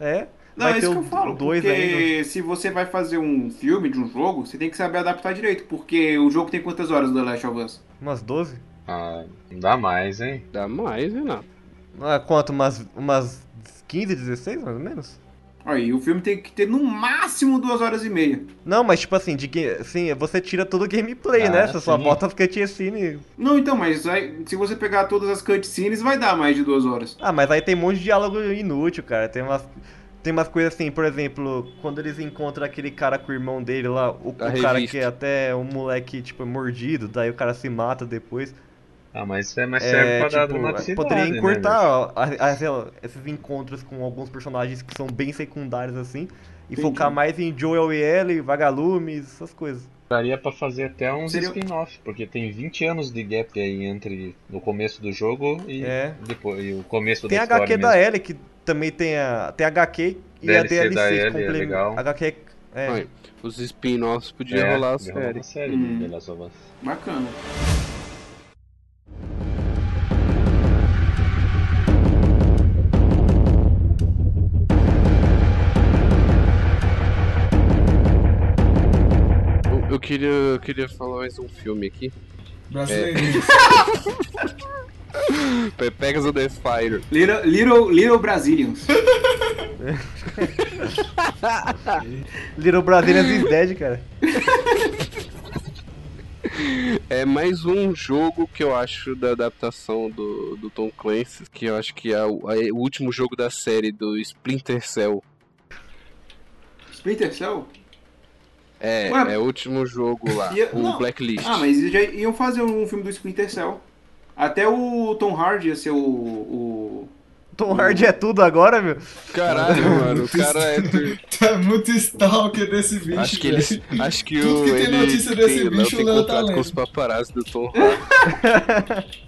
É. Não, vai é isso que eu falo, dois porque ainda. se você vai fazer um filme de um jogo, você tem que saber adaptar direito, porque o jogo tem quantas horas do The Last of Us? Umas 12? Ah, dá mais, hein? Dá mais, Renato. Ah, quanto? Umas, umas 15, 16, mais ou menos? Aí, o filme tem que ter no máximo duas horas e meia. Não, mas tipo assim, de, assim, você tira todo o gameplay, Ah, né? Você só bota as cutscenes. Não, então, mas aí, se você pegar todas as cutscenes, vai dar mais de duas horas. Ah, mas aí tem um monte de diálogo inútil, cara. Tem umas, tem umas coisas assim, por exemplo, quando eles encontram aquele cara com o irmão dele lá, o, o cara que é até um moleque, tipo, mordido, daí o cara se mata depois. Ah, mas isso é mais serve É, pra dar tipo, dramaticidade, poderia né, encurtar ó, a- a- lá, esses encontros com alguns personagens que são bem secundários assim e Entendi. focar mais em Joel e Ellie, vagalumes, essas coisas. Daria pra fazer até uns Seria- spin-off, porque tem 20 anos de gap aí entre o começo do jogo e, É. depois, e o começo Tem da a história HQ mesmo. da Ellie, que também tem a. Tem a HQ e a DLC DLC da Ellie, é complementa- legal. HQ. É. Ai, Os spin-offs podiam É, rolar a série. série Hum. Bacana. Eu, queria, eu queria falar mais um filme aqui. Brasileirinho. Pe- Pegas o The Fire. Little, Little, Little Brazilians. Little Brazilians is Dead, cara. É mais um jogo que eu acho da adaptação do, do Tom Clancy, que eu acho que é o, é o último jogo da série do Splinter Cell. Splinter Cell? É, Ué, é o último jogo lá, o não. Blacklist. Ah, mas eles já iam fazer um filme do Splinter Cell. Até o Tom Hardy ia ser o. o... Tom Hardy é tudo agora, meu. Caralho, mano, o cara é. Tá muito stalker desse bicho. Acho que velho. eles. Acho que Tudo o. que tem ele notícia desse tem, bicho, tem o Léo tá contrato com lendo. os paparazzi do Tom Hardy.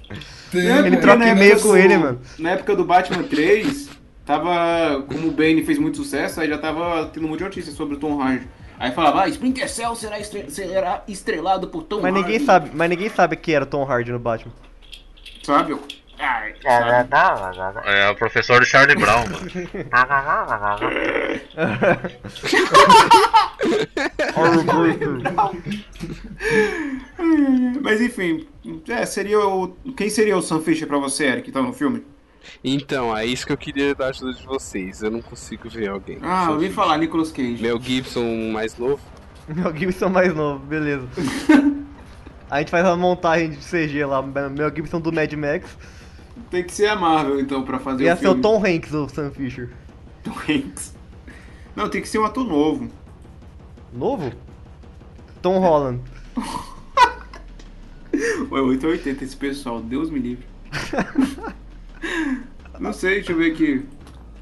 Tem, Ele troca e-mail com ele, mano. Na época do Batman 3, tava. Como o Bane fez muito sucesso, aí já tava tendo muita notícia sobre o Tom Hardy. Aí falava, ah, Splinter Cell será, estre- será estrelado por Tom Mas Hardy. ninguém sabe, mas ninguém sabe que era Tom Hardy no Batman. Sabe? Ai, sabe? É o professor do Charlie Brown, mano. Mas enfim, é, seria o. Quem seria o Sam Fisher pra você, Eric, que tá no filme? Então, é isso que eu queria da ajuda de vocês. Eu não consigo ver alguém. Ah, eu ouvi falar, Nicolas Cage. Mel Gibson mais novo. Mel Gibson mais novo, beleza. A gente faz uma montagem de CG lá, Mel Gibson do Mad Max. Tem que ser a Marvel, então, pra fazer Ia o ser o filme. Tom Hanks, o Sam Fisher. Tom Hanks. Não, tem que ser um ator novo. Novo? Tom Holland. Ué, 880 esse pessoal, Deus me livre. Não sei, deixa eu ver aqui.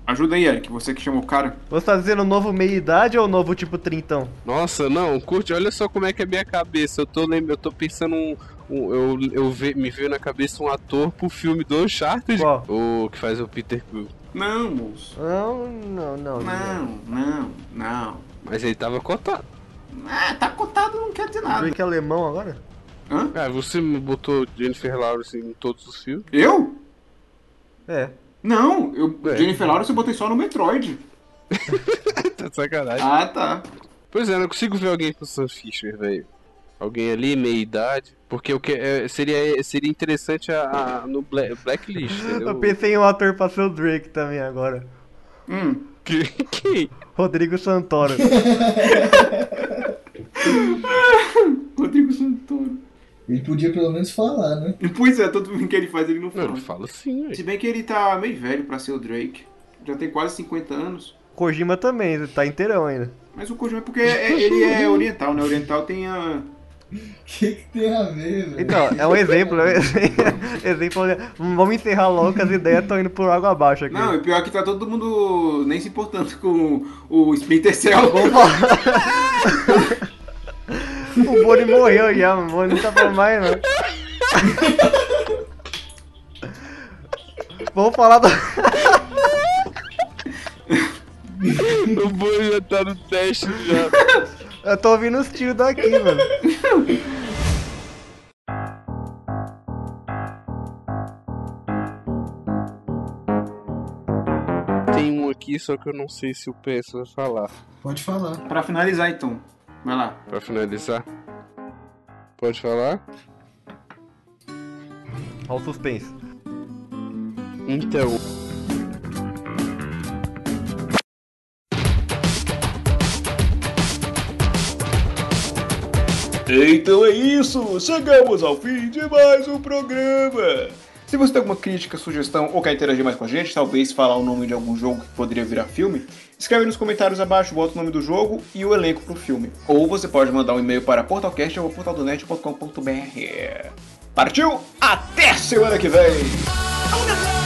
Ajuda aí, Eric, você que chamou o cara. Você tá dizendo novo meia-idade ou novo tipo trintão? Nossa, não, curte, olha só como é que é a minha cabeça. Eu tô, eu tô pensando um. um- eu eu ve- me veio na cabeça um ator pro filme do Uncharted. Qual? O que faz o Peter Quill. Não, moço. Não, não, não. Não, não, não. Mas ele tava cotado. Ah, tá cotado não quer dizer nada. Drake é alemão agora? Hã? Ah, você botou Jennifer Lawrence em todos os filmes? Eu? É. Não, eu, É. Jennifer Lawrence eu botei só no Metroid. tá de sacanagem. Ah, tá. Pois é, eu não consigo ver alguém com Sam Fisher, velho. Alguém ali, meia idade. Porque o que é, seria, seria interessante a, a- no Bla- Blacklist, entendeu? Eu pensei em um ator pra ser o Drake também agora. Hum. Que- Quem? Rodrigo Santoro. Rodrigo Santoro. Ele podia pelo menos falar, né? Pois é, todo mundo que ele faz ele não Não, fala. ele fala assim, velho. Se bem que ele tá meio velho pra ser o Drake. Já tem quase 50 anos. Kojima também, ele tá inteirão ainda. Mas o Kojima é porque é- ele é oriental, né? Oriental tem a. O que, que tem a ver, velho? Então, é um exemplo, é um exemplo. exemplo de- Vamos encerrar logo que as ideias estão indo por água abaixo aqui. Não, e pior que tá todo mundo nem se importando com o Splinter Cell. Vamos falar. o Boni morreu já, mano. O Boni não tá falando mais, não. Vamos falar do. O boi já tá no teste já. Eu tô ouvindo os tiros daqui, mano. Tem um aqui, só que eu não sei se o PS vai falar. Pode falar. Pra finalizar então. Vai lá. Pra finalizar. Pode falar? Olha o suspense. Então. Então é isso, chegamos ao fim de mais um programa. Se você tem alguma crítica, sugestão ou quer interagir mais com a gente, talvez falar o nome de algum jogo que poderia virar filme, escreve nos comentários abaixo, bota o nome do jogo e o elenco pro filme. Ou você pode mandar um e-mail para portalcast.portaldonet.com.br. Partiu? Até semana que vem!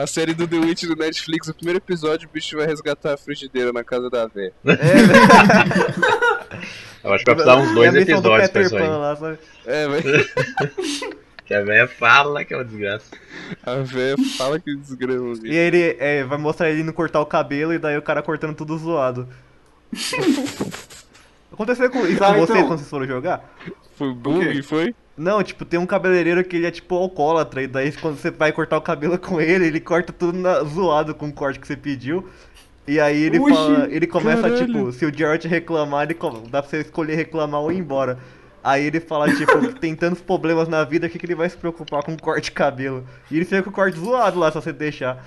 A série do The Witch do Netflix, o primeiro episódio, o bicho vai resgatar a frigideira na casa da véia. É, velho. Eu acho que vai precisar uns dois É missão do episódios pra isso aí. Lá, sabe? É, vai. Que a velha fala que é uma desgraça. A véia fala que desgrama, E aí ele é, vai mostrar ele indo cortar o cabelo e daí o cara cortando tudo zoado. Aconteceu com isso Tá, com então. quando vocês foram jogar? Foi bug, foi? Não, tipo, tem um cabeleireiro que ele é tipo alcoólatra, e daí quando você vai cortar o cabelo com ele, ele corta tudo na- zoado com o corte que você pediu. E aí ele Oxi, fala, ele começa, caralho. tipo, se o Jared reclamar, ele com- dá pra você escolher reclamar ou ir embora. Aí ele fala, tipo, que tem tantos problemas na vida, o que, que ele vai se preocupar com um corte de cabelo? E ele fica com o corte zoado lá, se você deixar.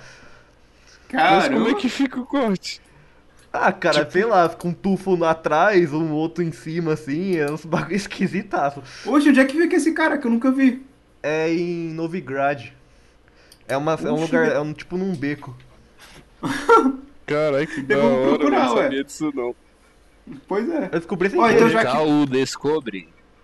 Mas como é que fica o corte? Ah, cara, sei lá, com um tufo atrás, um outro em cima, assim, é uns bagulho esquisitaço. Oxe, onde é que fica esse cara que eu nunca vi? É em Novigrad. É, uma, é um lugar, é um tipo num beco. Caralho, que da Eu hora, procurar, não ué. sabia disso não. Pois é. Eu descobri sem Ó, então já que- Cal descobre.